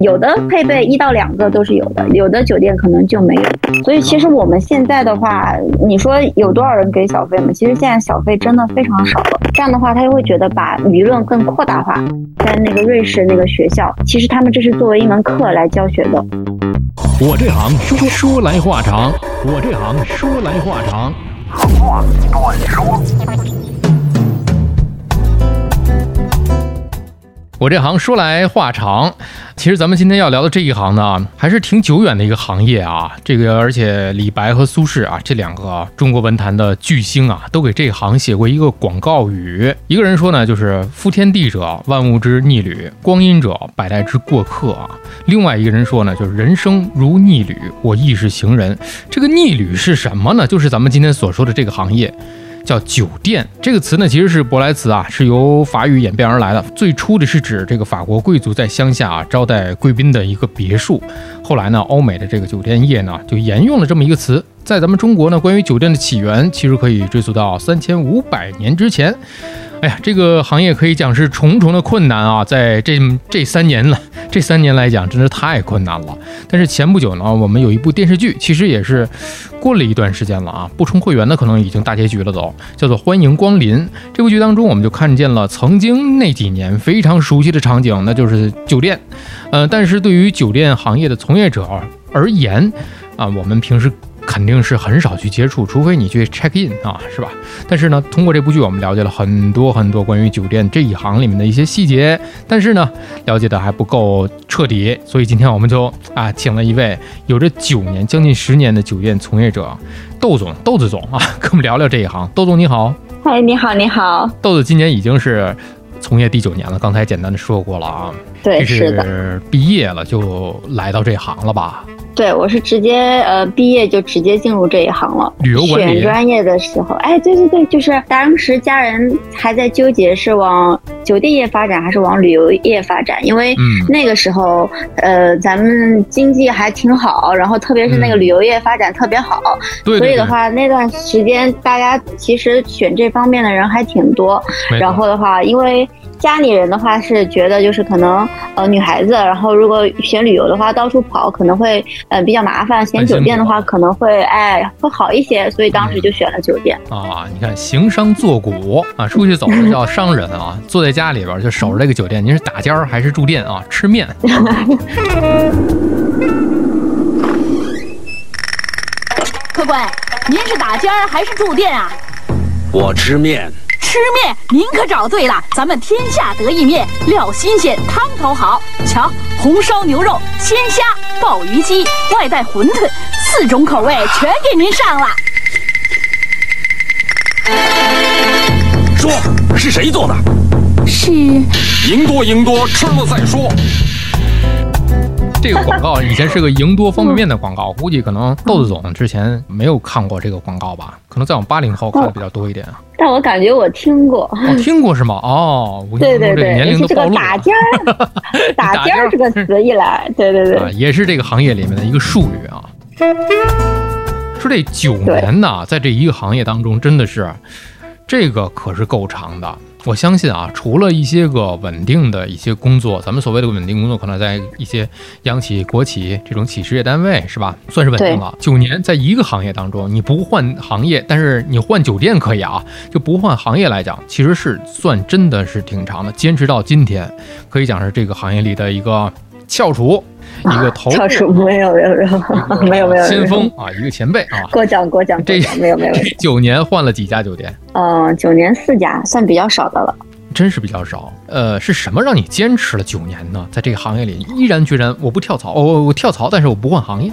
有的配备一到两个都是有的，有的酒店可能就没有。所以其实我们现在的话，你说有多少人给小费吗？其实现在小费真的非常少了。这样的话，他就会觉得把舆论更扩大化。在那个瑞士那个学校，其实他们这是作为一门课来教学的。我这行说说来话长，我这行说来话长。话说。我这行说来话长，其实咱们今天要聊的这一行呢，还是挺久远的一个行业啊。这个而且李白和苏轼啊，这两个中国文坛的巨星啊，都给这一行写过一个广告语。一个人说呢，就是“夫天地者，万物之逆旅；光阴者，百代之过客”啊。另外一个人说呢，就是“人生如逆旅，我亦是行人”。这个逆旅是什么呢？就是咱们今天所说的这个行业。叫酒店这个词呢，其实是舶来词啊，是由法语演变而来的。最初的是指这个法国贵族在乡下啊招待贵宾的一个别墅。后来呢，欧美的这个酒店业呢，就沿用了这么一个词。在咱们中国呢，关于酒店的起源，其实可以追溯到三千五百年之前。哎呀，这个行业可以讲是重重的困难啊，在这这三年了，这三年来讲，真是太困难了。但是前不久呢，我们有一部电视剧，其实也是过了一段时间了啊，不充会员的可能已经大结局了都，叫做《欢迎光临》。这部剧当中，我们就看见了曾经那几年非常熟悉的场景，那就是酒店。呃，但是对于酒店行业的从业者而言，啊，我们平时。肯定是很少去接触，除非你去 check in 啊，是吧？但是呢，通过这部剧，我们了解了很多很多关于酒店这一行里面的一些细节，但是呢，了解的还不够彻底，所以今天我们就啊，请了一位有着九年、将近十年的酒店从业者，豆总、豆子总啊，跟我们聊聊这一行。豆总你好，嗨，你好，你好。豆子今年已经是从业第九年了，刚才简单的说过了啊，对，是的，毕业了就来到这行了吧？对，我是直接呃毕业就直接进入这一行了。旅游管理选专业的时候，哎，对对对，就是当时家人还在纠结是往酒店业发展还是往旅游业发展，因为那个时候呃咱们经济还挺好，然后特别是那个旅游业发展特别好，所以的话那段时间大家其实选这方面的人还挺多。然后的话，因为。家里人的话是觉得就是可能呃女孩子，然后如果选旅游的话到处跑可能会呃比较麻烦，选酒店的话可能会哎会好一些，所以当时就选了酒店啊。你看行商坐骨啊，出去走的叫商人啊，坐在家里边就守着这个酒店，您是打尖儿还是住店啊？吃面。客官，您是打尖儿还是住店啊？我吃面。吃面，您可找对了，咱们天下得意面，料新鲜，汤头好。瞧，红烧牛肉、鲜虾、鲍鱼鸡，外带馄饨，四种口味全给您上了。说，是谁做的？是。赢多赢多，吃了再说。这个广告 以前是个赢多方便面的广告，估计可能豆子总之前没有看过这个广告吧？可能在我们八零后看的比较多一点啊。但我感觉我听过，听过是吗？哦，对对对，年龄都暴露打尖儿，打尖儿这个词一来，对对对，也是这个行业里面的一个术语啊。说这九年呢，在这一个行业当中，真的是这个可是够长的。我相信啊，除了一些个稳定的一些工作，咱们所谓的稳定工作，可能在一些央企、国企这种企事业单位，是吧？算是稳定了。九年在一个行业当中，你不换行业，但是你换酒店可以啊，就不换行业来讲，其实是算真的是挺长的。坚持到今天，可以讲是这个行业里的一个翘楚。一个头没有没有没有没有没有先锋啊，一个前辈啊，过奖过奖，这没有没有。九年换了几家酒店？嗯，九年四家，算比较少的了。真是比较少。呃，是什么让你坚持了九年呢？在这个行业里毅然决然，我不跳槽，我我跳槽，但是我不换行业。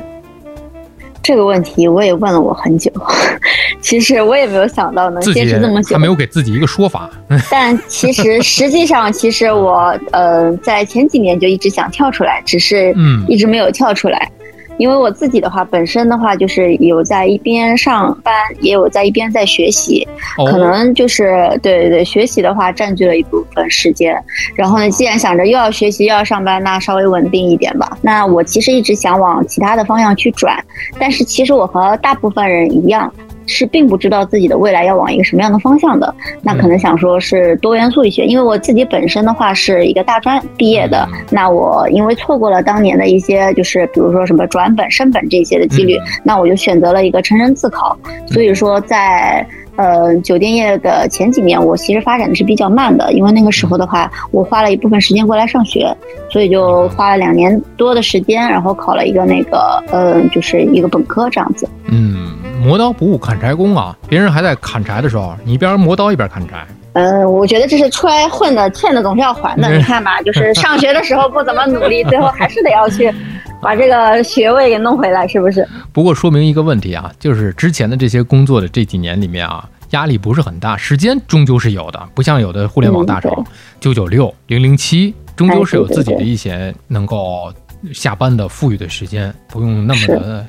这个问题我也问了我很久，其实我也没有想到能坚持这么久，还没有给自己一个说法。但其实实际上，其实我呃在前几年就一直想跳出来，只是一直没有跳出来。因为我自己的话，本身的话就是有在一边上班，也有在一边在学习，可能就是对对对，学习的话占据了一部分时间。然后呢，既然想着又要学习又要上班，那稍微稳定一点吧。那我其实一直想往其他的方向去转，但是其实我和大部分人一样，是并不知道自己的未来要往一个什么样的方向的，那可能想说是多元素一些。因为我自己本身的话是一个大专毕业的，那我因为错过了当年的一些就是比如说什么转本升本这些的几率，那我就选择了一个成人自考。所以说在。呃，酒店业的前几年，我其实发展的是比较慢的，因为那个时候的话，我花了一部分时间过来上学，所以就花了两年多的时间，然后考了一个那个，呃，就是一个本科这样子。嗯，磨刀不误砍柴工啊，别人还在砍柴的时候，你一边磨刀一边砍柴。嗯，我觉得这是出来混的，欠的总是要还的。你看吧，就是上学的时候不怎么努力，最后还是得要去把这个学位给弄回来，是不是？不过说明一个问题啊，就是之前的这些工作的这几年里面啊，压力不是很大，时间终究是有的，不像有的互联网大厂九九六零零七，终究是有自己的一些能够下班的富裕的时间，不用那么的。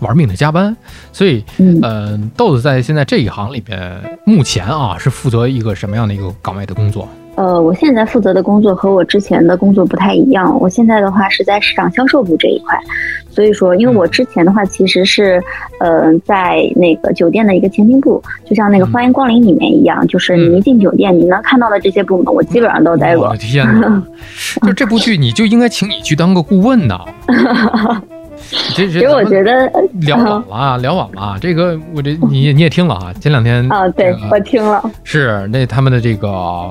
玩命的加班，所以，嗯，豆子在现在这一行里边，目前啊是负责一个什么样的一个岗位的工作？呃，我现在负责的工作和我之前的工作不太一样。我现在的话是在市场销售部这一块，所以说，因为我之前的话其实是，呃，在那个酒店的一个前厅部，就像那个欢迎光临里面一样，就是你一进酒店，你能看到的这些部门，我基本上都待过。我的天哪！就这部剧，你就应该请你去当个顾问呐。其实我觉得聊晚了，聊晚了。这个我这你你也听了啊？前两天 啊，对我听了。是那他们的这个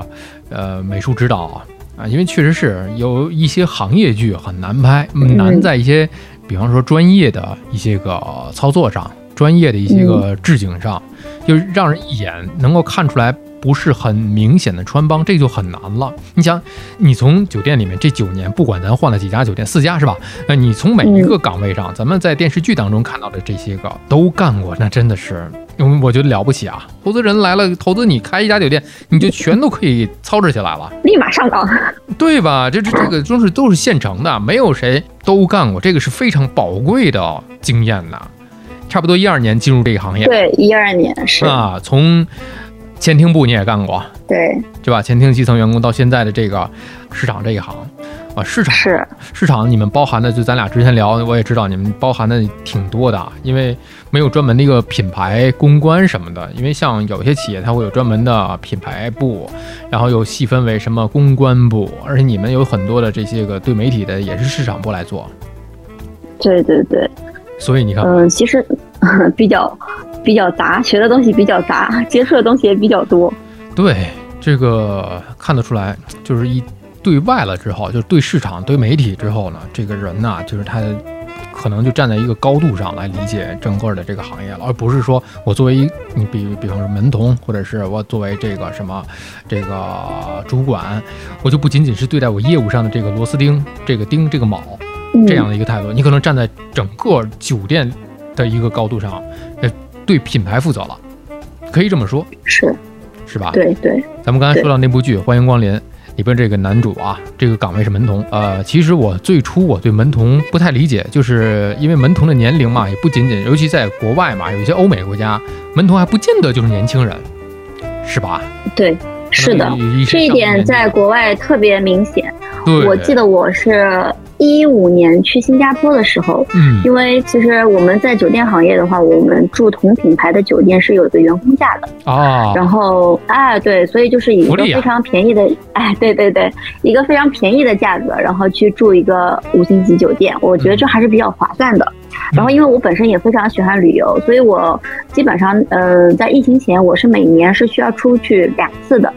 呃美术指导啊，因为确实是有一些行业剧很难拍，难在一些比方说专业的一些个操作上，专业的一些个置景上，就让人一眼能够看出来。不是很明显的穿帮，这就很难了。你想，你从酒店里面这九年，不管咱换了几家酒店，四家是吧？那你从每一个岗位上，咱们在电视剧当中看到的这些个都干过，那真的是，我觉得了不起啊！投资人来了，投资你开一家酒店，你就全都可以操持起来了，立马上岗，对吧？这这这个都是都是现成的，没有谁都干过，这个是非常宝贵的经验呐。差不多一二年进入这个行业，对，一二年是啊，从。前厅部你也干过，对，对吧？前厅基层员工到现在的这个市场这一行，啊，市场是市场，你们包含的就咱俩之前聊，我也知道你们包含的挺多的，因为没有专门的一个品牌公关什么的，因为像有些企业它会有专门的品牌部，然后又细分为什么公关部，而且你们有很多的这些个对媒体的也是市场部来做，对对对，所以你看，嗯，其实比较。比较杂，学的东西比较杂，接触的东西也比较多。对，这个看得出来，就是一对外了之后，就是对市场、对媒体之后呢，这个人呐，就是他可能就站在一个高度上来理解整个的这个行业了，而不是说我作为一你比比方说门童，或者是我作为这个什么这个主管，我就不仅仅是对待我业务上的这个螺丝钉、这个钉、这个铆这样的一个态度，你可能站在整个酒店的一个高度上，呃。对品牌负责了，可以这么说，是，是吧？对对。咱们刚才说到那部剧《欢迎光临》，里边这个男主啊，这个岗位是门童。呃，其实我最初我对门童不太理解，就是因为门童的年龄嘛，也不仅仅，尤其在国外嘛，有一些欧美国家，门童还不见得就是年轻人，是吧？对，是的，这一点在国外特别明显。我记得我是。一五年去新加坡的时候，嗯，因为其实我们在酒店行业的话，我们住同品牌的酒店是有一个员工价的啊。然后，哎，对，所以就是以一个非常便宜的，哎，对对对，一个非常便宜的价格，然后去住一个五星级酒店，我觉得这还是比较划算的。然后，因为我本身也非常喜欢旅游，所以我基本上，呃，在疫情前，我是每年是需要出去两次的。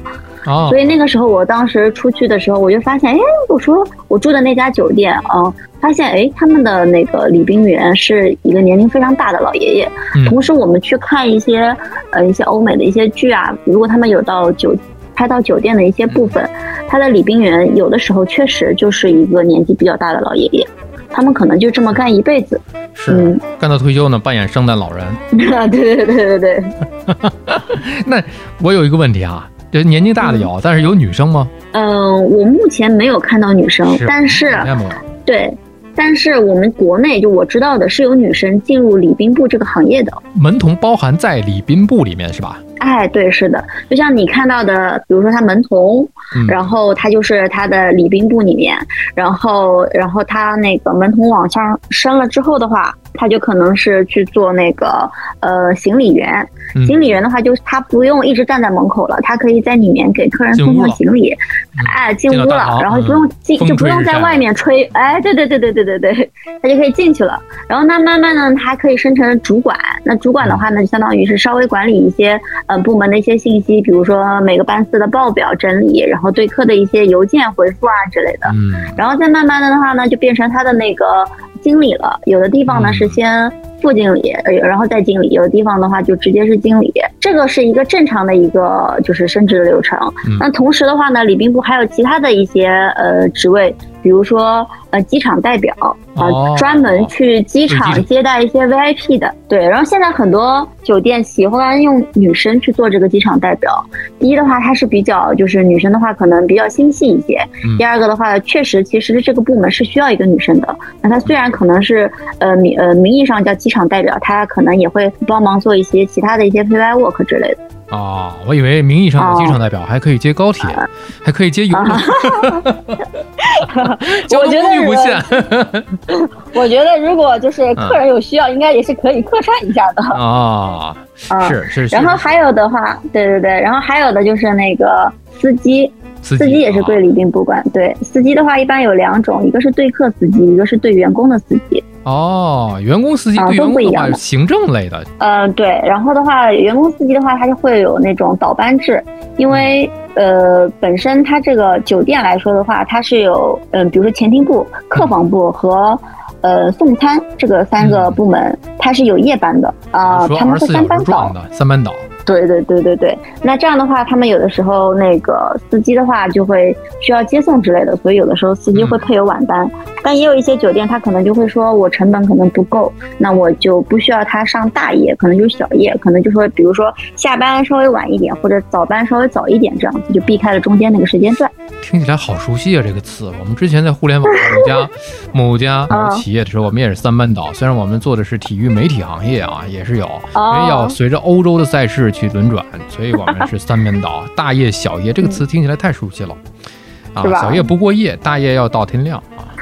所以那个时候，我当时出去的时候，我就发现，哎，我说我住的那家酒店啊，发现哎，他们的那个礼宾员是一个年龄非常大的老爷爷。同时，我们去看一些呃一些欧美的一些剧啊，如果他们有到酒拍到酒店的一些部分，他的礼宾员有的时候确实就是一个年纪比较大的老爷爷，他们可能就这么干一辈子，是干到退休呢，扮演圣诞老人。啊，对对对对对。那我有一个问题啊。这年纪大的有，但是有女生吗？嗯，我目前没有看到女生，但是对，但是我们国内就我知道的是有女生进入礼宾部这个行业的。门童包含在礼宾部里面是吧？哎，对，是的，就像你看到的，比如说他门童，然后他就是他的礼宾部里面，然后然后他那个门童往上升了之后的话，他就可能是去做那个呃行李员。行李员的话，就是他不用一直站在门口了，他可以在里面给客人送送行李。哎，进屋了，然后不用进，就不用在外面吹。哎，对对对对对对对，他就可以进去了。然后那慢慢呢，他还可以升成主管。那主管的话呢，就相当于是稍微管理一些呃部门的一些信息，比如说每个班次的报表整理，然后对课的一些邮件回复啊之类的。嗯。然后再慢慢的的话呢，就变成他的那个经理了。有的地方呢是先。副经理，然后再经理，有的地方的话就直接是经理，这个是一个正常的一个就是升职的流程。那同时的话呢，礼宾部还有其他的一些呃职位。比如说，呃，机场代表啊，专门去机场接待一些 VIP 的，对。然后现在很多酒店喜欢用女生去做这个机场代表。第一的话，它是比较就是女生的话可能比较心细一些。第二个的话，确实其实这个部门是需要一个女生的。那她虽然可能是呃名呃名义上叫机场代表，她可能也会帮忙做一些其他的一些 p y work 之类的。啊，我以为名义上的机场代表还可以接高铁，还可以接游轮，交通工具不限。我觉得如果就是客人有需要，应该也是可以客串一下的啊。是是。然后还有的话，对对对，然后还有的就是那个司机，司机也是归礼宾部管。对，司机的话一般有两种，一个是对客司机，一个是对员工的司机。哦，员工司机对员工的话，行政类的。呃，对，然后的话，员工司机的话，它就会有那种倒班制，因为呃，本身它这个酒店来说的话，它是有嗯，比如说前厅部、客房部和呃送餐这个三个部门，它是有夜班的啊，他们是三班倒的，三班倒。对对对对对，那这样的话，他们有的时候那个司机的话就会需要接送之类的，所以有的时候司机会配有晚班。但也有一些酒店，他可能就会说，我成本可能不够，那我就不需要他上大夜，可能就是小夜，可能就说，比如说下班稍微晚一点，或者早班稍微早一点，这样子就避开了中间那个时间段。听起来好熟悉啊，这个词。我们之前在互联网某家 某家企业的时候，我们也是三班倒。虽然我们做的是体育媒体行业啊，也是有，因为要随着欧洲的赛事去轮转，所以我们是三班倒。大夜小夜这个词听起来太熟悉了啊！小夜不过夜，大夜要到天亮啊。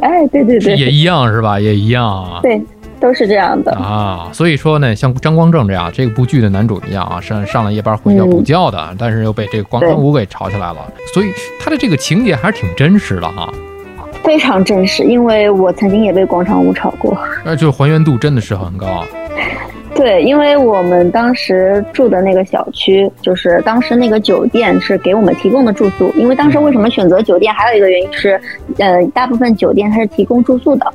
哎，对对对，也一样是吧？也一样啊。对。都是这样的啊，所以说呢，像张光正这样这部剧的男主一样啊，上上了夜班回家补觉的，但是又被这个广场舞给吵起来了，所以他的这个情节还是挺真实的哈，非常真实，因为我曾经也被广场舞吵过，那就是还原度真的是很高。啊对，因为我们当时住的那个小区，就是当时那个酒店是给我们提供的住宿。因为当时为什么选择酒店，还有一个原因是，呃，大部分酒店它是提供住宿的。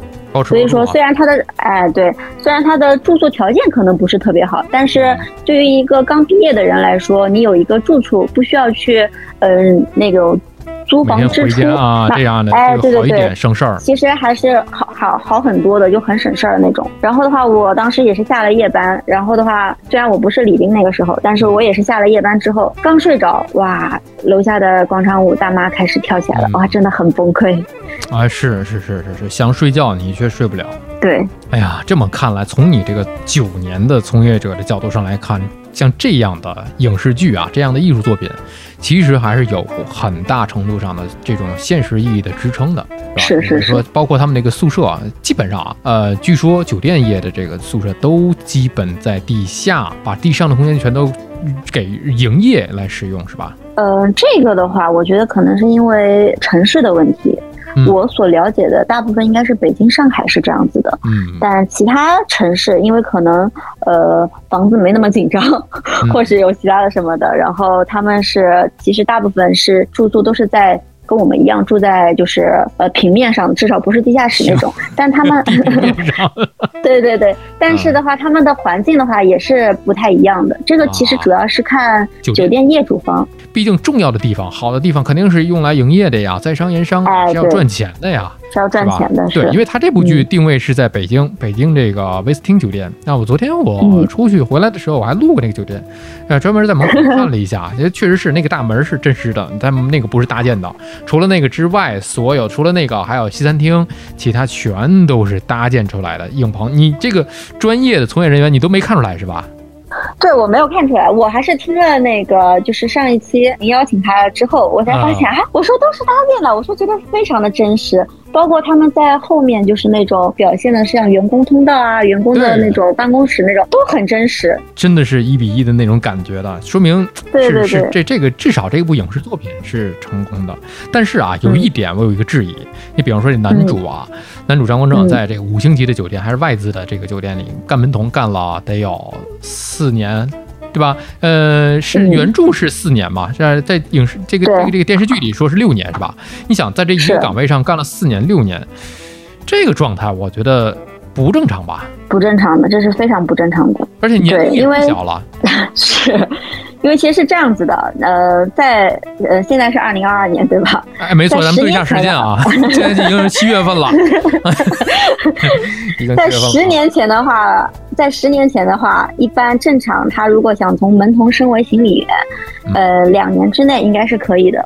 所以说，虽然它的，哎，对，虽然它的住宿条件可能不是特别好，但是对于一个刚毕业的人来说，你有一个住处，不需要去，嗯，那个。租房支出啊，这样的哎，对对对，省事儿。其实还是好好好很多的，就很省事儿那种。然后的话，我当时也是下了夜班。然后的话，虽然我不是李斌那个时候，但是我也是下了夜班之后刚睡着，哇，楼下的广场舞大妈开始跳起来了，哇，真的很崩溃。啊，是是是是是，想睡觉你却睡不了。对，哎呀，这么看来，从你这个九年的从业者的角度上来看，像这样的影视剧啊，这样的艺术作品。其实还是有很大程度上的这种现实意义的支撑的，是是是。说包括他们那个宿舍啊，基本上啊，呃，据说酒店业的这个宿舍都基本在地下，把地上的空间全都给营业来使用，是吧？呃，这个的话，我觉得可能是因为城市的问题。我所了解的大部分应该是北京、上海是这样子的，嗯，但其他城市因为可能呃房子没那么紧张，或是有其他的什么的，然后他们是其实大部分是住宿都是在。跟我们一样住在就是呃平面上，至少不是地下室那种。但他们，对对对，但是的话，他们的环境的话也是不太一样的。这个其实主要是看酒店业主方。毕竟重要的地方、好的地方肯定是用来营业的呀，在商言商是要赚钱的呀。是要赚钱的，对，因为他这部剧定位是在北京，北京这个威斯汀酒店。那我昨天我出去回来的时候，我还路过那个酒店，呃，专门在门口看了一下，也确实是那个大门是真实的，但那个不是搭建的。除了那个之外，所有除了那个还有西餐厅，其他全都是搭建出来的影棚。你这个专业的从业人员，你都没看出来是吧？对，我没有看出来，我还是听了那个，就是上一期您邀请他了之后，我才发现啊，我说都是搭建的，我说觉得非常的真实，包括他们在后面就是那种表现的像员工通道啊、员工的那种办公室那种，都很真实，真的是一比一的那种感觉的，说明是是这这个至少这部影视作品是成功的。但是啊，有一点我有一个质疑，你比方说这男主啊，男主张光正在这个五星级的酒店还是外资的这个酒店里干门童干了得有四年。对吧？呃，是原著是四年嘛？在在影视这个这个这个电视剧里说是六年，是吧？你想在这一个岗位上干了四年六年，这个状态我觉得不正常吧？不正常的，这是非常不正常的。而且年龄也小了，是因为其实是这样子的。呃，在呃现在是二零二二年，对吧？哎，没错，咱们对一下时间啊，现在已经是七月份了。在十年前的话。在十年前的话，一般正常，他如果想从门童升为行李员，呃，两年之内应该是可以的。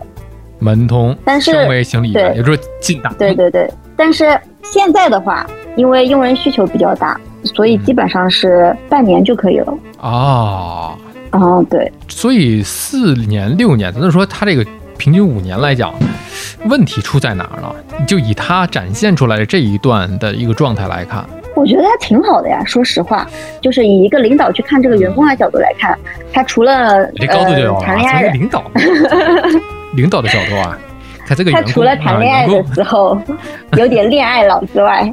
门童，但是升为行李员，也就是进档。对对对，但是现在的话，因为用人需求比较大，所以基本上是半年就可以了。哦，哦，对。所以四年六年，咱就说他这个平均五年来讲，问题出在哪儿了？就以他展现出来的这一段的一个状态来看。我觉得他挺好的呀，说实话，就是以一个领导去看这个员工的角度来看，他除了呃谈恋爱，领导，领导的角度啊，他这个他除了谈恋爱的时候 有点恋爱脑之外，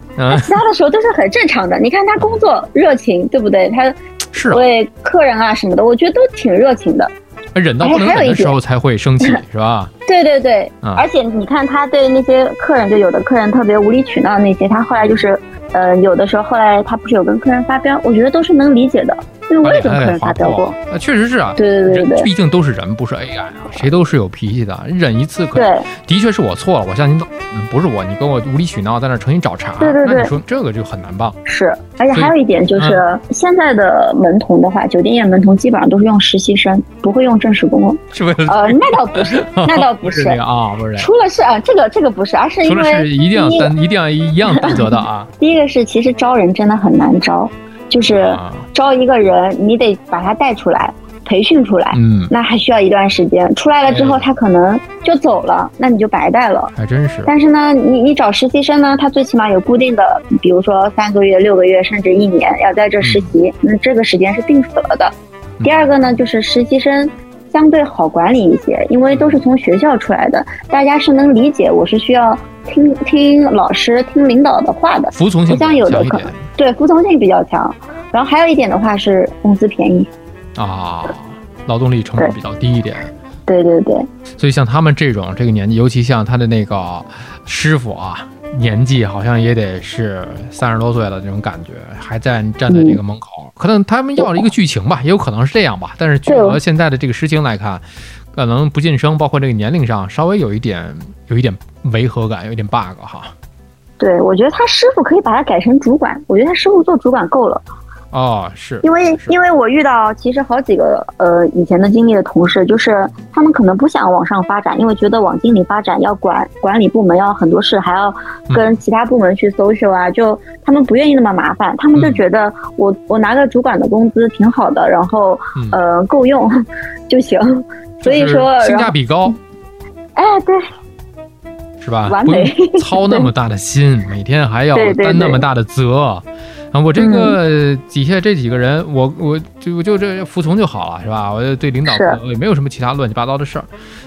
其他的时候都是很正常的。你看他工作热情，对不对？他是对客人啊什么的，我觉得都挺热情的。忍到不能忍的时候才会生气，是吧？对对对，而且你看他对那些客人，就有的客人特别无理取闹那些，他后来就是。呃，有的时候后来他不是有跟客人发飙，我觉得都是能理解的，因为我也跟客人发飙过。那确实是啊，对对对对，毕竟都是人，不是 AI 啊，谁都是有脾气的，忍一次可对，的确是我错了，我向您道，不是我，你跟我无理取闹，在那重新找茬，对对对，那你说这个就很难办。是，而且还有一点就是现在的门童的话，酒店业门童基本上都是用实习生，不会用正式工。是为了呃，那倒不是，那倒不是啊，不是。除了是啊，这个这个不是，而是因为是一定要担，一定要一样担责的啊。第一个是其实招。人真的很难招，就是招一个人，你得把他带出来，培训出来，嗯，那还需要一段时间。出来了之后，他可能就走了，那你就白带了。还真是。但是呢，你你找实习生呢，他最起码有固定的，比如说三个月、六个月，甚至一年要在这实习，那这个时间是定死了的。第二个呢，就是实习生相对好管理一些，因为都是从学校出来的，大家是能理解我是需要。听听老师、听领导的话的，服从性不像有的可能对服从性比较强。然后还有一点的话是工资便宜啊，劳动力成本比较低一点。对对对。所以像他们这种这个年纪，尤其像他的那个师傅啊，年纪好像也得是三十多岁了，这种感觉还在站在这个门口。可能他们要了一个剧情吧，也有可能是这样吧。但是结合现在的这个实情来看。可能不晋升，包括这个年龄上稍微有一点有一点违和感，有一点 bug 哈。对，我觉得他师傅可以把他改成主管，我觉得他师傅做主管够了。哦，是因为因为我遇到其实好几个呃以前的经历的同事，就是他们可能不想往上发展，因为觉得往经理发展要管管理部门，要很多事，还要跟其他部门去 social 啊，就他们不愿意那么麻烦，他们就觉得我我拿个主管的工资挺好的，然后呃够用就行。所以说性价比高，哎，对，是吧？不用操那么大的心，每天还要担那么大的责啊！我这个底下这几个人，我我就就这服从就好了，是吧？我对领导也没有什么其他乱七八糟的事儿。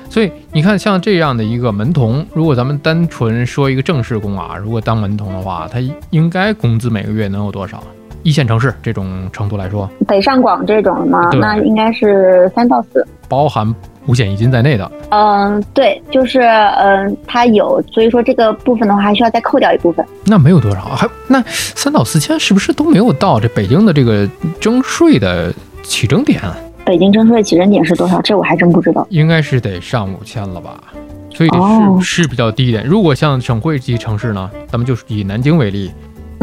所以你看，像这样的一个门童，如果咱们单纯说一个正式工啊，如果当门童的话，他应该工资每个月能有多少？一线城市这种程度来说，北上广这种呢，那应该是三到四，包含五险一金在内的。嗯，对，就是嗯，它有，所以说这个部分的话，还需要再扣掉一部分。那没有多少，还那三到四千是不是都没有到这北京的这个征税的起征点？北京征税起征点是多少？这我还真不知道。应该是得上五千了吧？所以是是比较低一点。如果像省会级城市呢，咱们就是以南京为例。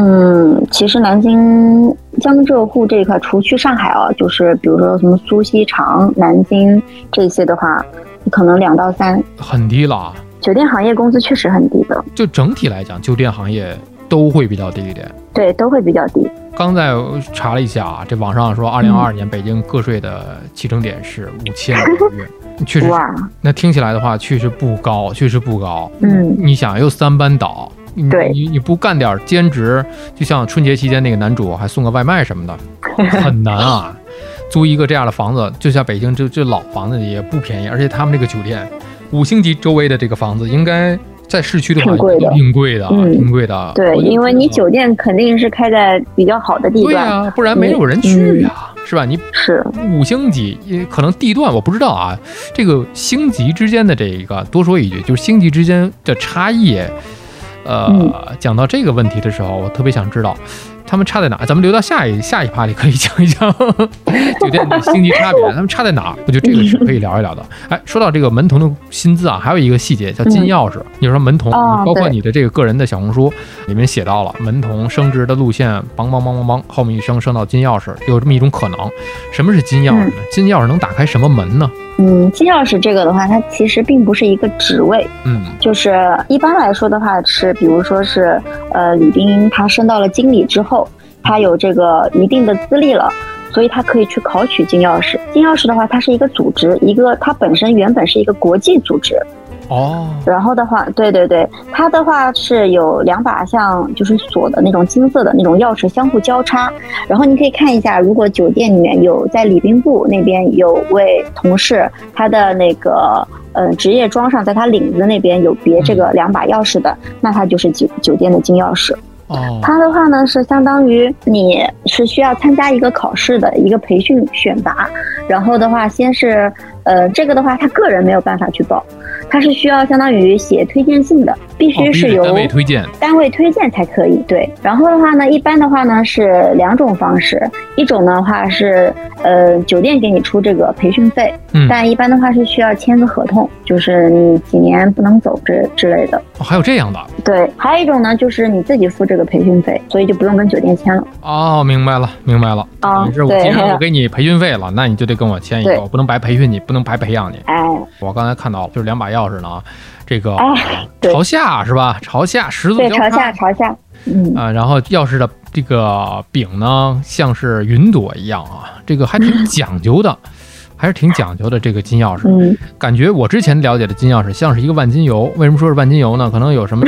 嗯，其实南京江浙沪这一块，除去上海啊，就是比如说什么苏锡常、南京这些的话，可能两到三，很低了。酒店行业工资确实很低的，就整体来讲，酒店行业都会比较低一点。对，都会比较低。刚在查了一下啊，这网上说，二零二二年北京个税的起征点是五千个月，确实。那听起来的话，确实不高，确实不高。嗯，你想，又三班倒。你你你不干点兼职，就像春节期间那个男主还送个外卖什么的，很难啊。租一个这样的房子，就像北京这这老房子也不便宜，而且他们这个酒店五星级周围的这个房子，应该在市区的话挺贵的，挺贵的，挺贵的。对，因为你酒店肯定是开在比较好的地段，对啊，不然没有人去啊，是吧？你是五星级，可能地段我不知道啊。这个星级之间的这一个，多说一句，就是星级之间的差异。呃，讲到这个问题的时候，我特别想知道。他们差在哪？咱们留到下一下一趴里可以讲一讲酒店的星级差别，他们差在哪？我觉得这个是可以聊一聊的。哎，说到这个门童的薪资啊，还有一个细节叫金钥匙。你说门童，包括你的这个个人的小红书里面写到了门童升职的路线，梆梆梆梆梆，后面一升升到金钥匙，有这么一种可能。什么是金钥匙呢？金钥匙能打开什么门呢？嗯，金钥匙这个的话，它其实并不是一个职位，嗯，就是一般来说的话是，比如说是，呃，李斌他升到了经理之后，他有这个一定的资历了，所以他可以去考取金钥匙。金钥匙的话，它是一个组织，一个它本身原本是一个国际组织。哦，然后的话，对对对，它的话是有两把像就是锁的那种金色的那种钥匙相互交叉，然后你可以看一下，如果酒店里面有在礼宾部那边有位同事，他的那个呃职业装上，在他领子那边有别这个两把钥匙的，那他就是酒酒店的金钥匙。哦，它的话呢是相当于你是需要参加一个考试的一个培训选拔，然后的话先是呃这个的话他个人没有办法去报。它是需要相当于写推荐信的，必须是由单位推荐，单位推荐才可以。对，然后的话呢，一般的话呢是两种方式，一种的话是呃酒店给你出这个培训费，嗯，但一般的话是需要签个合同，就是你几年不能走之之类的。哦，还有这样的？对，还有一种呢就是你自己付这个培训费，所以就不用跟酒店签了。哦，明白了，明白了。啊，是我既然我 给你培训费了，那你就得跟我签一个，我不能白培训你，不能白培养你。哎，我刚才看到就是两把钥。钥匙呢？这个朝下是吧？朝下十字交叉，朝下朝下。嗯啊，然后钥匙的这个柄呢，像是云朵一样啊，这个还挺讲究的。还是挺讲究的，这个金钥匙，嗯，感觉我之前了解的金钥匙像是一个万金油。为什么说是万金油呢？可能有什么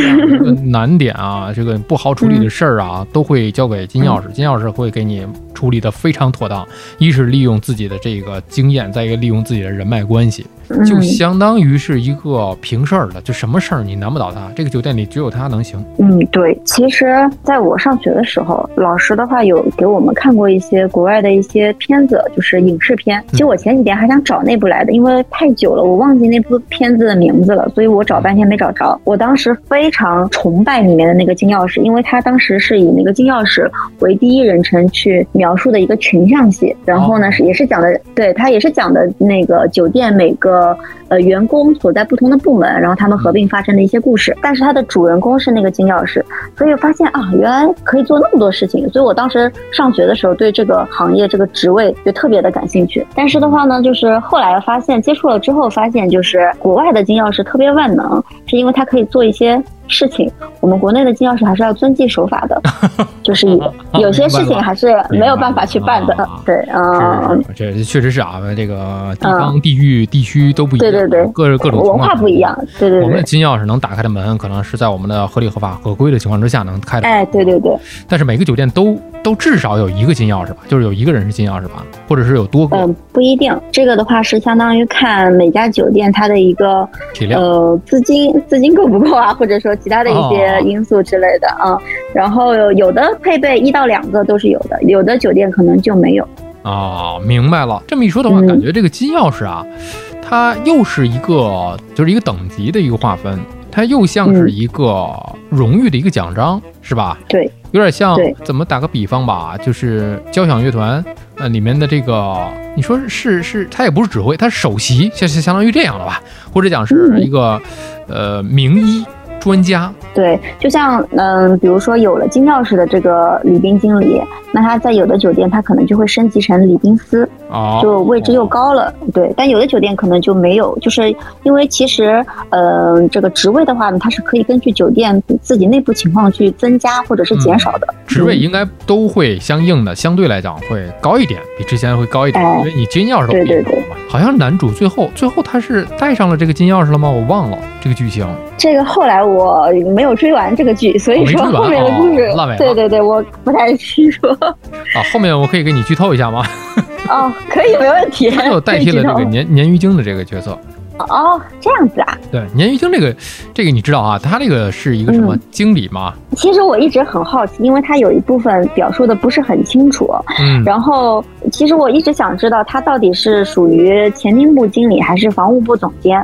难点啊，这个不好处理的事儿啊，都会交给金钥匙。金钥匙会给你处理的非常妥当。一是利用自己的这个经验，再一个利用自己的人脉关系，就相当于是一个平事儿的，就什么事儿你难不倒他。这个酒店里只有他能行。嗯，对。其实在我上学的时候，老师的话有给我们看过一些国外的一些片子，就是影视片。其实我前几。天还想找那部来的，因为太久了，我忘记那部片子的名字了，所以我找半天没找着。我当时非常崇拜里面的那个金钥匙，因为他当时是以那个金钥匙为第一人称去描述的一个群像戏，然后呢是也是讲的，对他也是讲的那个酒店每个呃呃员工所在不同的部门，然后他们合并发生的一些故事。但是它的主人公是那个金钥匙，所以发现啊，原来可以做那么多事情，所以我当时上学的时候对这个行业这个职位就特别的感兴趣。但是的话呢。就是后来发现，接触了之后发现，就是国外的金钥匙特别万能，是因为它可以做一些。事情，我们国内的金钥匙还是要遵纪守法的，就是有有些事情还是没有办法去办的。对，嗯，这确实是啊，这个地方、地域、地区都不一样，对对对，各各种文化不一样。对对对，我们的金钥匙能打开的门，可能是在我们的合理、合法、合规的情况之下能开的。哎，对对对。但是每个酒店都都至少有一个金钥匙吧，就是有一个人是金钥匙吧，或者是有多个？嗯，不一定。这个的话是相当于看每家酒店它的一个体量，呃，资金资金够不够啊，或者说。其他的一些因素之类的啊，然后有的配备一到两个都是有的，有的酒店可能就没有。啊，明白了。这么一说的话，感觉这个金钥匙啊，它又是一个就是一个等级的一个划分，它又像是一个荣誉的一个奖章，是吧？对，有点像。怎么打个比方吧？就是交响乐团呃里面的这个，你说是是，他也不是指挥，他是首席，像是相当于这样的吧？或者讲是一个呃名医。专家对，就像嗯，比如说有了金钥匙的这个礼宾经理，那他在有的酒店，他可能就会升级成礼宾司，就位置又高了。对，但有的酒店可能就没有，就是因为其实，嗯，这个职位的话呢，它是可以根据酒店自己内部情况去增加或者是减少的。职位应该都会相应的，相对来讲会高一点，比之前会高一点，因为你金钥匙都对对对，好像男主最后最后他是带上了这个金钥匙了吗？我忘了这个剧情。这个后来我没有追完这个剧，所以说后面的故事，对对对，我不太清楚。啊，后面我可以给你剧透一下吗？哦，可以，没问题。他就代替了这个鲶鲶鱼精的这个角色。哦，这样子啊？对，鲶鱼精这个，这个你知道啊？他这个是一个什么经理吗？其实我一直很好奇，因为他有一部分表述的不是很清楚。嗯。然后，其实我一直想知道他到底是属于前厅部经理还是房务部总监。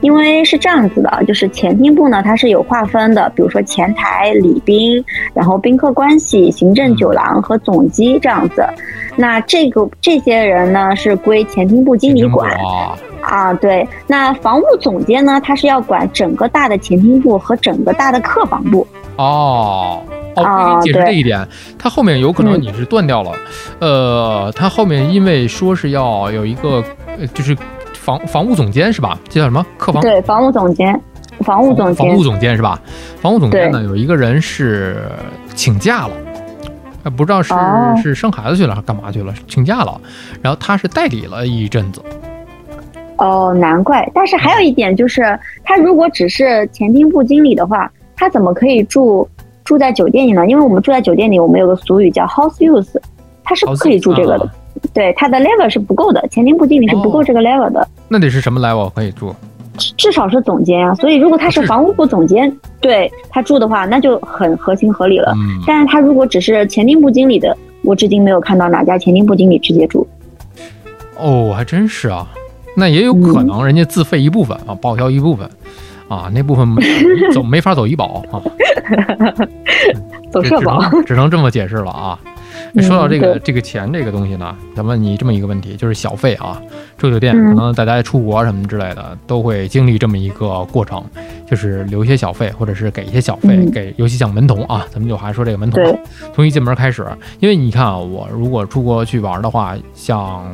因为是这样子的，就是前厅部呢，它是有划分的，比如说前台、礼宾，然后宾客关系、行政酒廊和总机这样子。那这个这些人呢，是归前厅部经理管。啊，对。那房务总监呢，他是要管整个大的前厅部和整个大的客房部。哦，哦，我给你解释这一点，他后面有可能你是断掉了。呃，他后面因为说是要有一个，就是。房房务总监是吧？这叫什么？客房对，房务总监，房务总监，房务总监是吧？房务总监呢，有一个人是请假了，呃，不知道是是生孩子去了还是干嘛去了，请假了。然后他是代理了一阵子。哦，难怪。但是还有一点就是，他如果只是前厅部经理的话，他怎么可以住住在酒店里呢？因为我们住在酒店里，我们有个俗语叫 house use，他是不可以住这个的。对，他的 level 是不够的，前厅部经理是不够这个 level 的。那得是什么 level 可以住？至少是总监啊。所以如果他是房屋部总监，对他住的话，那就很合情合理了。嗯。但是他如果只是前厅部经理的，我至今没有看到哪家前厅部经理直接住。哦，还真是啊。那也有可能人家自费一部分啊，报销一部分啊，那部分没走没法走医保啊。走社保，只能这么解释了啊。说到这个这个钱这个东西呢，想问你这么一个问题，就是小费啊，住酒店可能大家出国什么之类的都会经历这么一个过程，就是留一些小费，或者是给一些小费给，尤其像门童啊，咱们就还说这个门童，从一进门开始，因为你看啊，我如果出国去玩的话，像。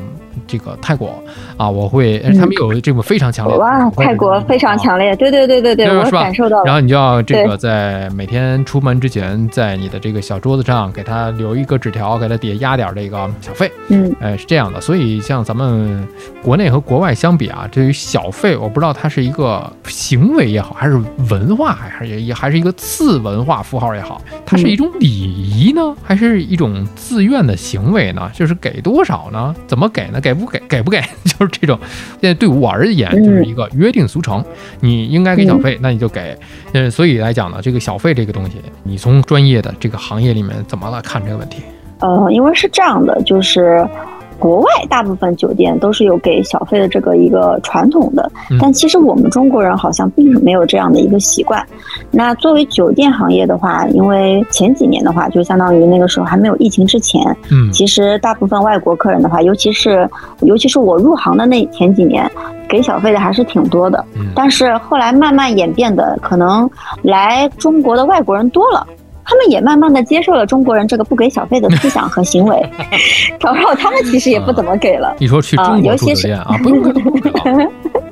这个泰国啊，我会，他们有这个非常强烈。哇，泰国非常强烈，对对对对对，我感受到了。然后你就要这个在每天出门之前，在你的这个小桌子上给他留一个纸条，给他底下压点这个小费。嗯，哎，是这样的。所以像咱们国内和国外相比啊，对于小费，我不知道它是一个行为也好，还是文化，还是也还是一个次文化符号也好，它是一种礼仪呢，还是一种自愿的行为呢？就是给多少呢？怎么给呢？给不给？给不给？就是这种，现在对我而言就是一个约定俗成。你应该给小费，那你就给。嗯，所以来讲呢，这个小费这个东西，你从专业的这个行业里面怎么来看这个问题？呃，因为是这样的，就是。国外大部分酒店都是有给小费的这个一个传统的，但其实我们中国人好像并没有这样的一个习惯。那作为酒店行业的话，因为前几年的话，就相当于那个时候还没有疫情之前，嗯，其实大部分外国客人的话，尤其是尤其是我入行的那前几年，给小费的还是挺多的。但是后来慢慢演变的，可能来中国的外国人多了。他们也慢慢的接受了中国人这个不给小费的思想和行为，然后他们其实也不怎么给了。你说去中国住酒店啊，不 用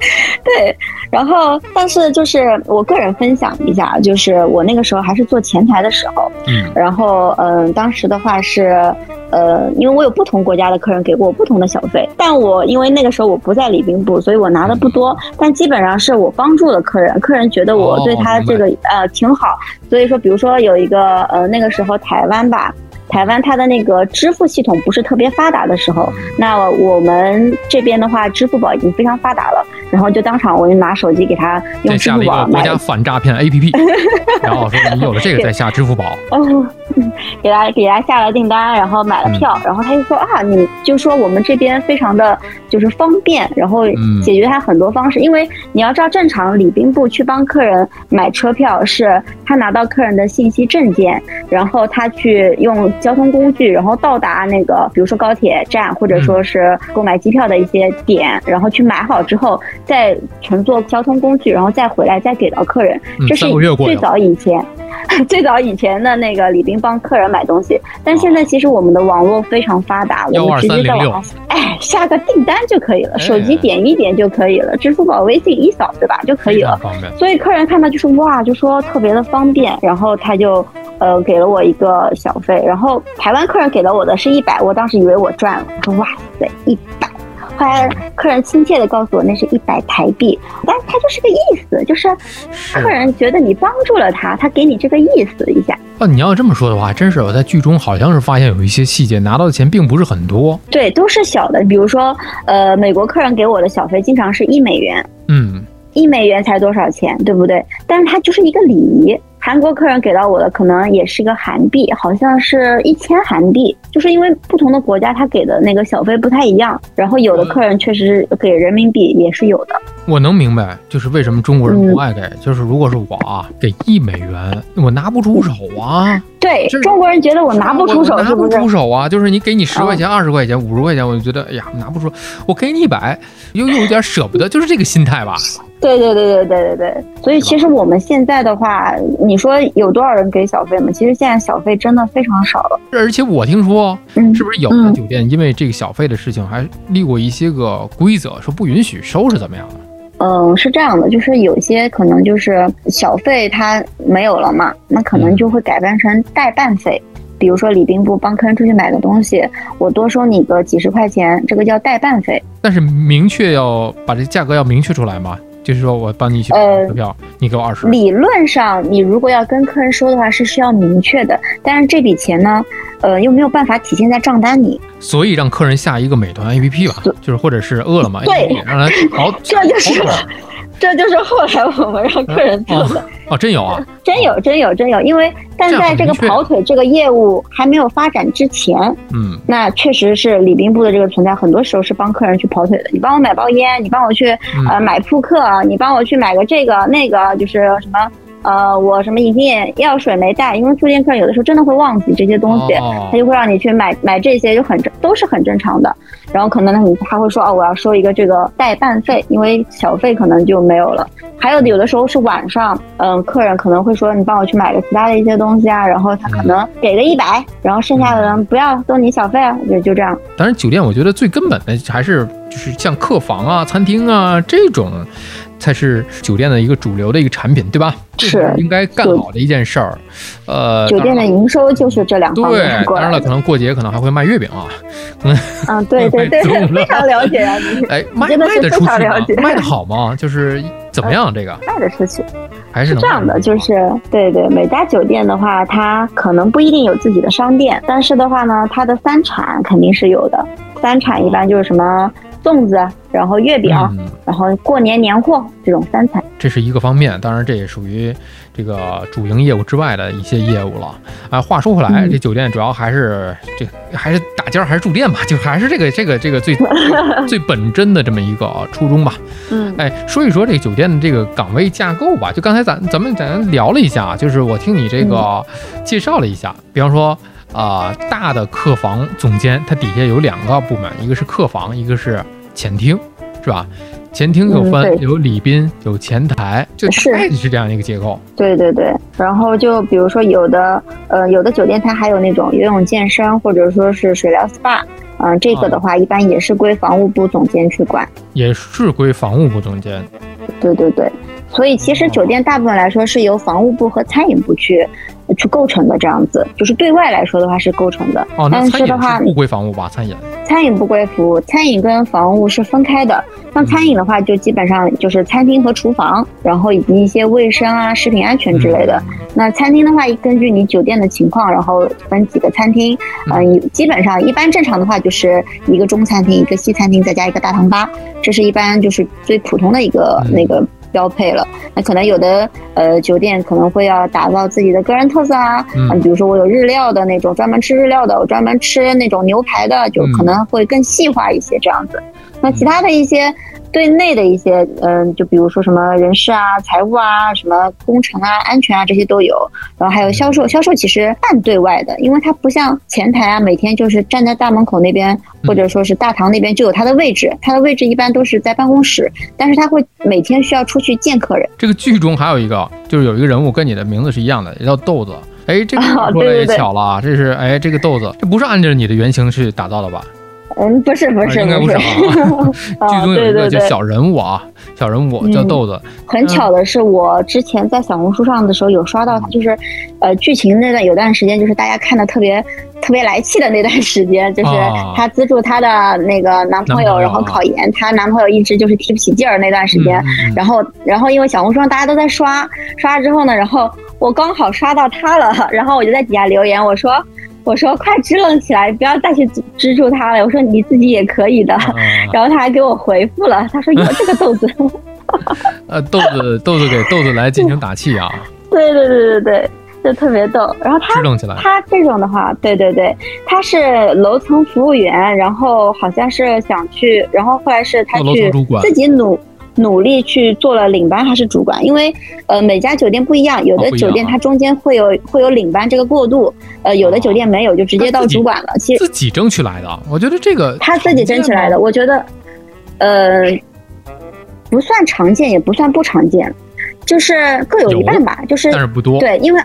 对，然后但是就是我个人分享一下，就是我那个时候还是做前台的时候，嗯，然后嗯，当时的话是。呃，因为我有不同国家的客人给过我不同的小费，但我因为那个时候我不在礼宾部，所以我拿的不多，但基本上是我帮助了客人，客人觉得我对他这个呃挺好，所以说比如说有一个呃那个时候台湾吧。台湾它的那个支付系统不是特别发达的时候，那我们这边的话，支付宝已经非常发达了。然后就当场我就拿手机给他用支付宝国家反诈骗 APP，然后说你有了这个再下支付宝。哦，给他给他下了订单，然后买了票，然后他就说啊，你就说我们这边非常的就是方便，然后解决他很多方式。因为你要知道，正常礼宾部去帮客人买车票，是他拿到客人的信息证件，然后他去用。交通工具，然后到达那个，比如说高铁站，或者说是购买机票的一些点，然后去买好之后，再乘坐交通工具，然后再回来再给到客人。这是最早以前。最早以前的那个礼宾帮客人买东西，但现在其实我们的网络非常发达，我们直接在网上哎下个订单就可以了，手机点一点就可以了，支付宝、微信一扫对吧就可以了。所以客人看到就是哇，就说特别的方便，然后他就呃给了我一个小费，然后台湾客人给了我的是一百，我当时以为我赚了，我说哇塞一百。后来客人亲切的告诉我，那是一百台币，但他就是个意思，就是客人觉得你帮助了他，他给你这个意思一下。哦，你要这么说的话，真是我在剧中好像是发现有一些细节，拿到的钱并不是很多。对，都是小的，比如说，呃，美国客人给我的小费经常是一美元，嗯，一美元才多少钱，对不对？但是它就是一个礼仪。韩国客人给到我的可能也是个韩币，好像是一千韩币，就是因为不同的国家他给的那个小费不太一样，然后有的客人确实给人民币也是有的。我能明白，就是为什么中国人不爱给，就是如果是我啊，给一美元，我拿不出手啊。对，中国人觉得我拿不出手，拿不出手啊，就是你给你十块钱、二十块钱、五十块钱，我就觉得哎呀拿不出，我给你一百又，又有点舍不得，就是这个心态吧。对对对对对对对，所以其实我们现在的话，你说有多少人给小费吗？其实现在小费真的非常少了。而且我听说，是不是有的酒店因为这个小费的事情还立过一些个规则，说不允许收是怎么样的？嗯，是这样的，就是有些可能就是小费它没有了嘛，那可能就会改办成代办费。比如说礼宾部帮客人出去买个东西，我多收你个几十块钱，这个叫代办费。但是明确要把这价格要明确出来吗？就是说我帮你去买车票，你给我二十。理论上，你如果要跟客人说的话，是需要明确的。但是这笔钱呢，呃，又没有办法体现在账单里。所以让客人下一个美团 APP 吧，就是或者是饿了么，对，让他好，这就是。这就是后来我们让客人做的哦，真有啊，真有，真有，真有。因为但在这个跑腿这个业务还没有发展之前，嗯，那确实是礼宾部的这个存在，很多时候是帮客人去跑腿的。你帮我买包烟，你帮我去呃买扑克，你帮我去买个这个那个，就是什么。呃，我什么隐形眼、药水没带，因为住店客人有的时候真的会忘记这些东西，他就会让你去买买这些，就很正，都是很正常的。然后可能呢，他会说哦，我要收一个这个代办费，因为小费可能就没有了。还有的有的时候是晚上，嗯，客人可能会说你帮我去买个其他的一些东西啊，然后他可能给个一百，然后剩下的人不要收你小费啊，就就这样。当然，酒店我觉得最根本的还是就是像客房啊、餐厅啊这种。才是酒店的一个主流的一个产品，对吧？是应该干好的一件事儿。呃，酒店的营收就是这两方面。对，当然了，可能过节可能还会卖月饼啊。嗯，对 对对，非常了解啊！你哎，卖卖得出去吗？卖的好吗？就是怎么样？这个卖得出去，还是这样的。就是对对，每家酒店的话，它可能不一定有自己的商店，但是的话呢，它的三产肯定是有的。三产一般就是什么？粽子，然后月饼，然后过年年货这种三餐，这是一个方面。当然，这也属于这个主营业务之外的一些业务了。啊，话说回来，这酒店主要还是这还是大间还是住店吧，就还是这个这个这个最 最本真的这么一个初衷吧。嗯，哎，说一说这个酒店的这个岗位架构吧。就刚才咱咱们咱聊了一下，就是我听你这个介绍了一下，比方说。啊，大的客房总监，他底下有两个部门，一个是客房，一个是前厅，是吧？前厅有分，有礼宾，有前台，就是是这样一个结构。对对对，然后就比如说有的，呃，有的酒店它还有那种游泳健身，或者说是水疗 SPA，嗯，这个的话一般也是归房务部总监去管，也是归房务部总监。对对对，所以其实酒店大部分来说是由房务部和餐饮部去。去构成的这样子，就是对外来说的话是构成的。哦，但是的话不归房屋吧？餐饮，餐饮不归服务，餐饮跟房屋是分开的。像餐饮的话，就基本上就是餐厅和厨房，然后以及一些卫生啊、食品安全之类的。那餐厅的话，根据你酒店的情况，然后分几个餐厅。嗯，基本上一般正常的话，就是一个中餐厅、一个西餐厅，再加一个大堂吧。这是一般就是最普通的一个那个。标配了，那可能有的呃酒店可能会要打造自己的个人特色啊，嗯，比如说我有日料的那种，专门吃日料的，我专门吃那种牛排的，就可能会更细化一些这样子。那其他的一些对内的一些，嗯，就比如说什么人事啊、财务啊、什么工程啊、安全啊这些都有。然后还有销售，销售其实半对外的，因为它不像前台啊，每天就是站在大门口那边，或者说是大堂那边就有他的位置，他的位置一般都是在办公室，但是他会每天需要出去见客人。这个剧中还有一个，就是有一个人物跟你的名字是一样的，也叫豆子。哎，这个 说来也巧了啊，这是哎，这个豆子，这不是按照你的原型去打造的吧？嗯，不是不是，应该不是。剧中有一个叫小人物啊，小人物叫豆子。很巧的是，我之前在小红书上的时候有刷到他，就是呃，剧情那段有段时间，就是大家看的特别特别来气的那段时间，就是她资助她的那个男朋友，然后考研，她男朋友一直就是提不起劲儿那段时间。然后然后因为小红书上大家都在刷，刷了之后呢，然后我刚好刷到他了，然后我就在底下留言，我说。我说快支棱起来，不要再去支住他了。我说你自己也可以的。然后他还给我回复了，他说有这个豆子。呃，豆子豆子给豆子来进行打气啊。对对对对对，就特别逗。然后他他这种的话，对对对，他是楼层服务员，然后好像是想去，然后后来是他去自己努。努力去做了领班还是主管，因为呃每家酒店不一样，有的酒店它中间会有会有领班这个过渡，呃有的酒店没有，就直接到主管了。其实自己争取来的，我觉得这个他自己争取来的，我觉得呃不算常见，也不算不常见，就是各有一半吧，就是但是不多。对，因为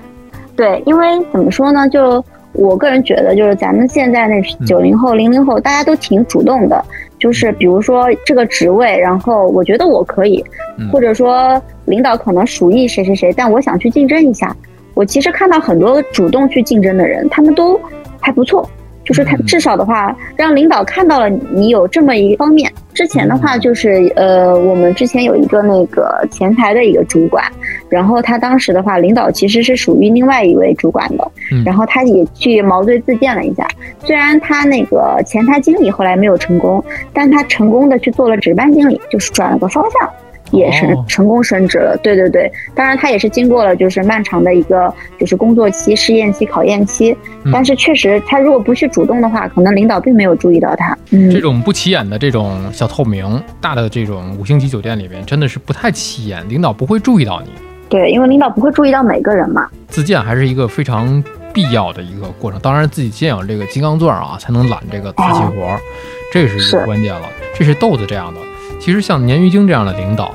对，因为怎么说呢？就我个人觉得，就是咱们现在那九零后、零零后，大家都挺主动的。就是比如说这个职位，然后我觉得我可以，或者说领导可能属意谁谁谁，但我想去竞争一下。我其实看到很多主动去竞争的人，他们都还不错。就是他至少的话，让领导看到了你有这么一方面。之前的话，就是呃，我们之前有一个那个前台的一个主管，然后他当时的话，领导其实是属于另外一位主管的，然后他也去毛遂自荐了一下。虽然他那个前台经理后来没有成功，但他成功的去做了值班经理，就是转了个方向。也是成功升职了，对对对，当然他也是经过了就是漫长的一个就是工作期、试验期、考验期，但是确实他如果不去主动的话，可能领导并没有注意到他。嗯这种不起眼的这种小透明，大的这种五星级酒店里面真的是不太起眼，领导不会注意到你。对，因为领导不会注意到每个人嘛。自荐还是一个非常必要的一个过程，当然自己先有这个金刚钻啊，才能揽这个瓷器活，这是一个关键了。这是豆子这样的。其实像鲶鱼精这样的领导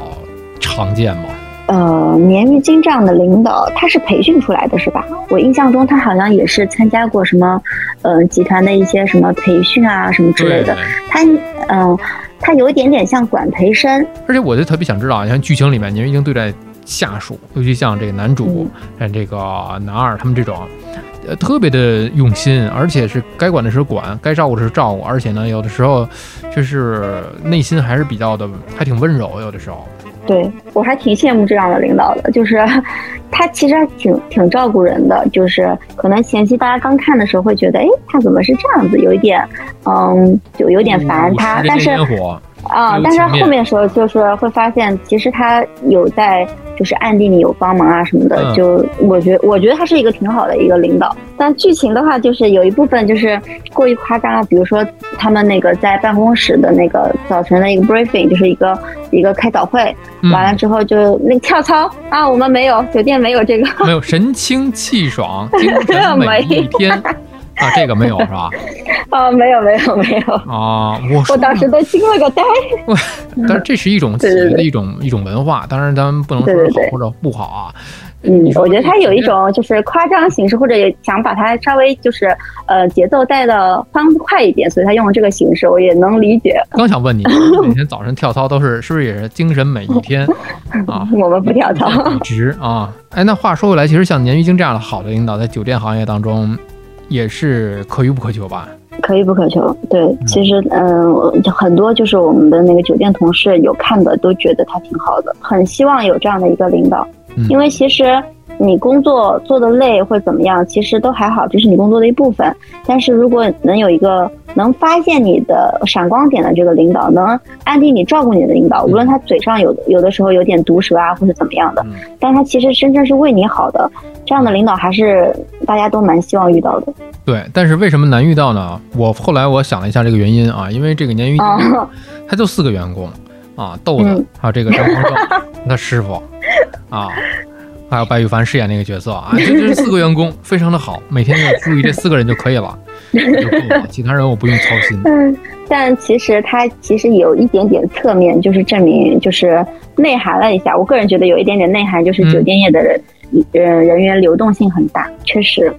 常见吗？呃，鲶鱼精这样的领导，他是培训出来的，是吧？我印象中他好像也是参加过什么，呃，集团的一些什么培训啊，什么之类的。他，嗯，他有一点点像管培生。而且我就特别想知道，像剧情里面鲶鱼精对待下属，尤其像这个男主、像这个男二他们这种。呃，特别的用心，而且是该管的时候管，该照顾的时候照顾，而且呢，有的时候就是内心还是比较的，还挺温柔。有的时候，对我还挺羡慕这样的领导的，就是他其实还挺挺照顾人的，就是可能前期大家刚看的时候会觉得，哎，他怎么是这样子，有一点，嗯，就有点烦他，但是啊，但是后面的时候就是会发现，其实他有在。就是暗地里有帮忙啊什么的，就我觉我觉得他是一个挺好的一个领导。但剧情的话，就是有一部分就是过于夸张了，比如说他们那个在办公室的那个早晨的一个 briefing，就是一个一个开早会，完了之后就那跳操啊，我们没有酒店没有这个，没有神清气爽，精神每一天。啊，这个没有是吧？啊，没有没有没有啊！我我当时都惊了个呆。但是这是一种企业的一种一种文化，当然咱们不能说好或者不好啊。嗯，我觉得他有一种就是夸张形式，或者想把它稍微就是呃节奏带的欢快一点，所以他用了这个形式，我也能理解。刚想问你，每天早晨跳操都是是不是也是精神每一天啊？我们不跳操，直啊！哎，那话说回来，其实像鲶鱼精这样的好的领导，在酒店行业当中。也是可遇不可求吧？可遇不可求。对，其实嗯，很多就是我们的那个酒店同事有看的，都觉得他挺好的，很希望有这样的一个领导。因为其实你工作做的累或怎么样，其实都还好，这是你工作的一部分。但是如果能有一个能发现你的闪光点的这个领导，能暗地里照顾你的领导，无论他嘴上有有的时候有点毒舌啊，或者怎么样的，但他其实真正是为你好的。这样的领导还是大家都蛮希望遇到的。对，但是为什么难遇到呢？我后来我想了一下这个原因啊，因为这个鲶鱼精，他就四个员工，啊，豆子，还有这个张光正 他师傅啊，还有白羽凡饰演那个角色啊，就这四个员工非常的好，每天要注意这四个人就可以了，就够了，其他人我不用操心。嗯，但其实他其实有一点点侧面，就是证明就是内涵了一下。我个人觉得有一点点内涵，就是酒店业的人，呃，人员流动性很大，确实。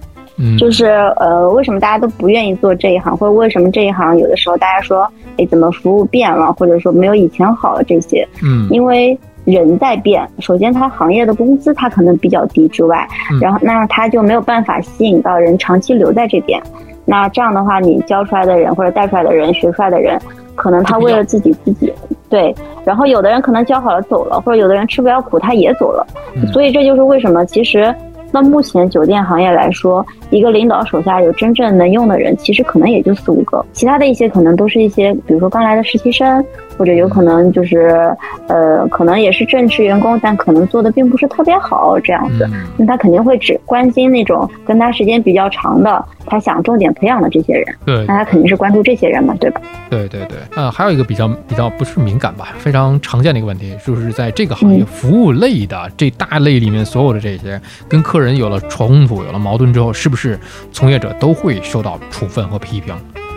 就是呃，为什么大家都不愿意做这一行，或者为什么这一行有的时候大家说，哎，怎么服务变了，或者说没有以前好了这些？嗯，因为人在变。首先，它行业的工资它可能比较低之外，然后那他就没有办法吸引到人长期留在这边。那这样的话，你教出来的人或者带出来的人、学出来的人，可能他为了自己自己对，然后有的人可能教好了走了，或者有的人吃不了苦他也走了。所以这就是为什么其实。那目前酒店行业来说，一个领导手下有真正能用的人，其实可能也就四五个，其他的一些可能都是一些，比如说刚来的实习生。或者有可能就是，呃，可能也是正式员工，但可能做的并不是特别好这样子。那他肯定会只关心那种跟他时间比较长的，他想重点培养的这些人。对，那他肯定是关注这些人嘛，对吧？对对对。呃，还有一个比较比较不是敏感吧，非常常见的一个问题，就是在这个行业服务类的这大类里面，所有的这些跟客人有了冲突、有了矛盾之后，是不是从业者都会受到处分和批评？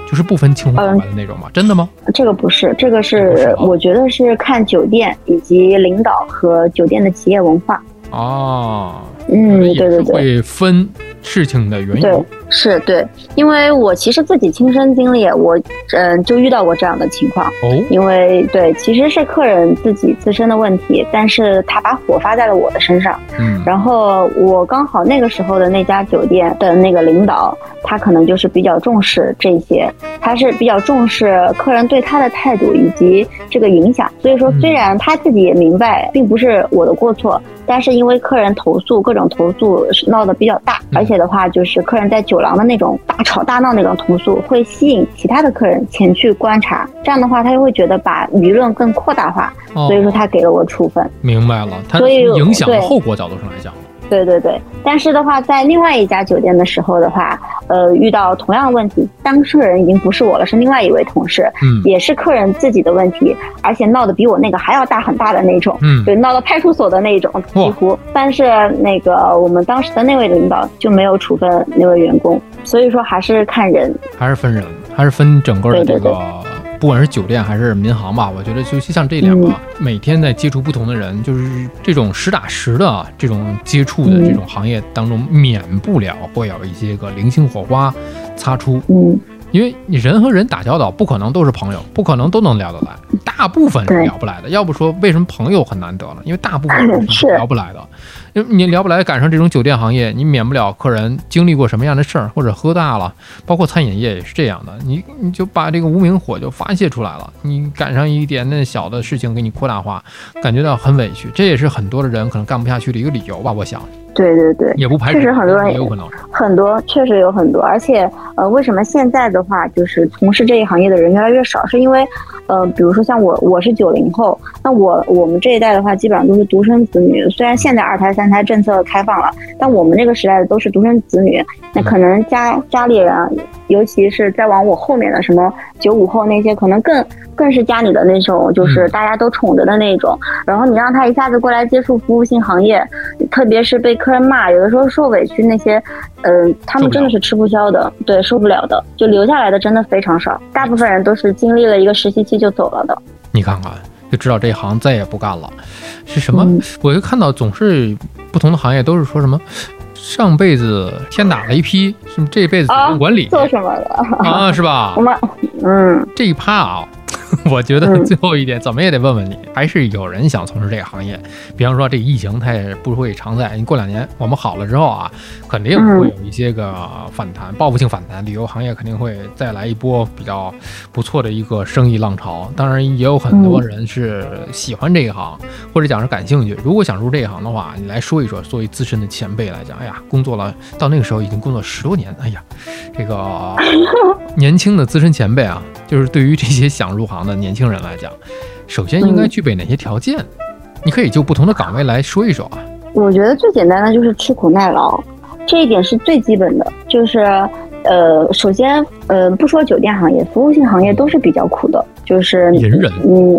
就是不分青红皂白的那种吗？真的吗？这个不是，这个是我觉得是看酒店以及领导和酒店的企业文化。哦，嗯，对对对，会分事情的原因。对是对，因为我其实自己亲身经历，我嗯就遇到过这样的情况。哦，因为对，其实是客人自己自身的问题，但是他把火发在了我的身上。嗯，然后我刚好那个时候的那家酒店的那个领导，他可能就是比较重视这些，他是比较重视客人对他的态度以及这个影响。所以说，虽然他自己也明白并不是我的过错，但是因为客人投诉，各种投诉闹得比较大，而且的话就是客人在酒。廊的那种大吵大闹那种投诉，会吸引其他的客人前去观察。这样的话，他就会觉得把舆论更扩大化，所以说他给了我处分。明白了，他从影响后果角度上来讲。对对对，但是的话，在另外一家酒店的时候的话，呃，遇到同样的问题，当事人已经不是我了，是另外一位同事，嗯，也是客人自己的问题，而且闹得比我那个还要大很大的那种，嗯，就闹到派出所的那种，几乎。但是那个我们当时的那位领导就没有处分那位员工，所以说还是看人，还是分人，还是分整个的这个。不管是酒店还是民航吧，我觉得就像这两个，每天在接触不同的人，就是这种实打实的这种接触的这种行业当中，免不了会有一些个零星火花擦出。嗯，因为你人和人打交道，不可能都是朋友，不可能都能聊得来，大部分是聊不来的。要不说为什么朋友很难得呢？因为大部分是聊不来的。你聊不来，赶上这种酒店行业，你免不了客人经历过什么样的事儿，或者喝大了，包括餐饮业也是这样的。你你就把这个无名火就发泄出来了，你赶上一点那小的事情给你扩大化，感觉到很委屈，这也是很多的人可能干不下去的一个理由吧，我想。对对对，也不排除，确实很多人也有可能，很多确实有很多，而且呃，为什么现在的话就是从事这一行业的人越来越少？是因为呃，比如说像我，我是九零后，那我我们这一代的话，基本上都是独生子女。虽然现在二胎三胎政策开放了，但我们那个时代的都是独生子女，那可能家家里人，尤其是再往我后面的什么九五后那些，可能更。更是家里的那种，就是大家都宠着的那种。然后你让他一下子过来接触服务性行业，特别是被客人骂，有的时候受委屈，那些，嗯，他们真的是吃不消的，对，受不了的，就留下来的真的非常少。大部分人都是经历了一个实习期就走了的。你看看，就知道这一行再也不干了。是什么？我就看到总是不同的行业都是说什么，上辈子天打雷劈，什么这辈子酒店管理做什么的啊？是吧？我们，嗯，这一趴啊。我觉得最后一点怎么也得问问你，还是有人想从事这个行业？比方说这疫情它也不会常在，你过两年我们好了之后啊，肯定会有一些个反弹，报复性反弹，旅游行业肯定会再来一波比较不错的一个生意浪潮。当然也有很多人是喜欢这一行，或者讲是感兴趣。如果想入这一行的话，你来说一说，作为资深的前辈来讲，哎呀，工作了到那个时候已经工作十多年，哎呀，这个 年轻的资深前辈啊，就是对于这些想入行。的年轻人来讲，首先应该具备哪些条件？你可以就不同的岗位来说一说啊。我觉得最简单的就是吃苦耐劳，这一点是最基本的。就是呃，首先，呃，不说酒店行业，服务性行业都是比较苦的，就是隐忍。嗯，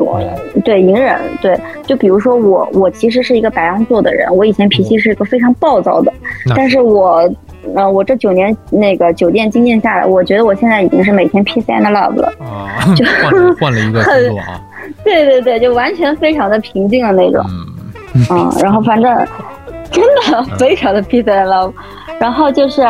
对，隐忍，对。就比如说我，我其实是一个白羊座的人，我以前脾气是一个非常暴躁的，但是我，呃，我这九年那个酒店经验下来，我觉得我现在已经是每天 peace and love 了啊，就换了一个工作啊。对对对，就完全非常的平静的那种，嗯，然后反正真的 非常的 peace and love，然后就是。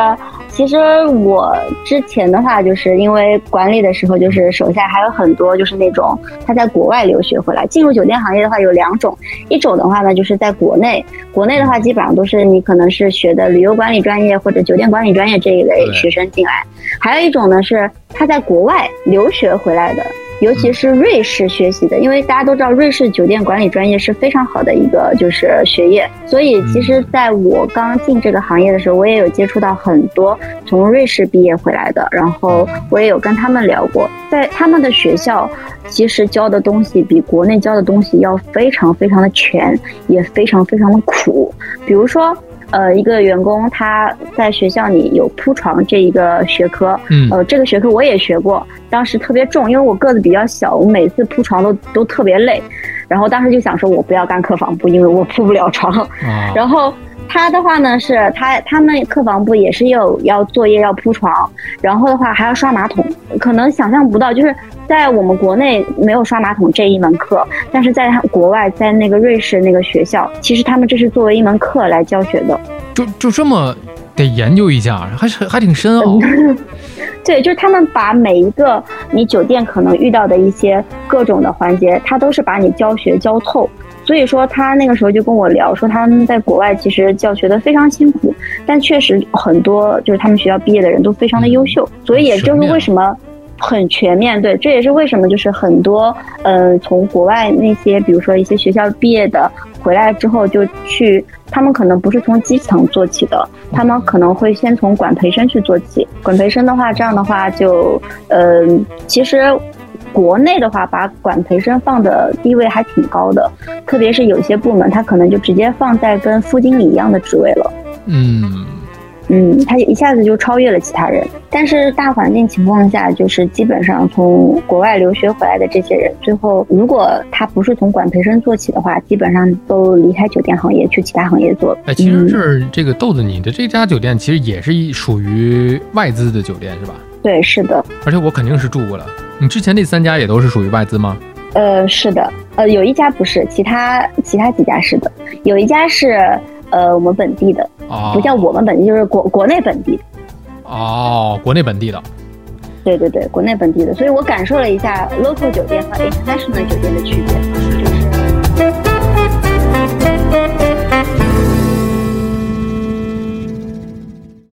其实我之前的话，就是因为管理的时候，就是手下还有很多就是那种他在国外留学回来进入酒店行业的话，有两种，一种的话呢就是在国内，国内的话基本上都是你可能是学的旅游管理专业或者酒店管理专业这一类学生进来，还有一种呢是他在国外留学回来的。尤其是瑞士学习的，因为大家都知道瑞士酒店管理专业是非常好的一个就是学业，所以其实在我刚进这个行业的时候，我也有接触到很多从瑞士毕业回来的，然后我也有跟他们聊过，在他们的学校，其实教的东西比国内教的东西要非常非常的全，也非常非常的苦，比如说。呃，一个员工他在学校里有铺床这一个学科，嗯，呃，这个学科我也学过，当时特别重，因为我个子比较小，我每次铺床都都特别累，然后当时就想说，我不要干客房部，因为我铺不了床，然后。他的话呢，是他他们客房部也是有要作业要铺床，然后的话还要刷马桶，可能想象不到，就是在我们国内没有刷马桶这一门课，但是在国外，在那个瑞士那个学校，其实他们这是作为一门课来教学的，就就这么得研究一下，还是还挺深奥。对，就是他们把每一个你酒店可能遇到的一些各种的环节，他都是把你教学教透。所以说，他那个时候就跟我聊说，他们在国外其实教学的非常辛苦，但确实很多就是他们学校毕业的人都非常的优秀。所以也就是为什么很全面对，这也是为什么就是很多嗯从国外那些比如说一些学校毕业的回来之后就去，他们可能不是从基层做起的，他们可能会先从管培生去做起。管培生的话，这样的话就嗯其实。国内的话，把管培生放的地位还挺高的，特别是有些部门，他可能就直接放在跟副经理一样的职位了。嗯嗯，他一下子就超越了其他人。但是大环境情况下，就是基本上从国外留学回来的这些人，最后如果他不是从管培生做起的话，基本上都离开酒店行业去其他行业做。哎，其实是这个豆子，你的这家酒店其实也是一属于外资的酒店，是吧？对，是的。而且我肯定是住过了。你之前那三家也都是属于外资吗？呃，是的，呃，有一家不是，其他其他几家是的，有一家是呃我们本地的，不叫我们本地，就是国国内本地。哦，国内本地的。对对对，国内本地的，所以我感受了一下 local 酒店和 international 酒店的区别，就是。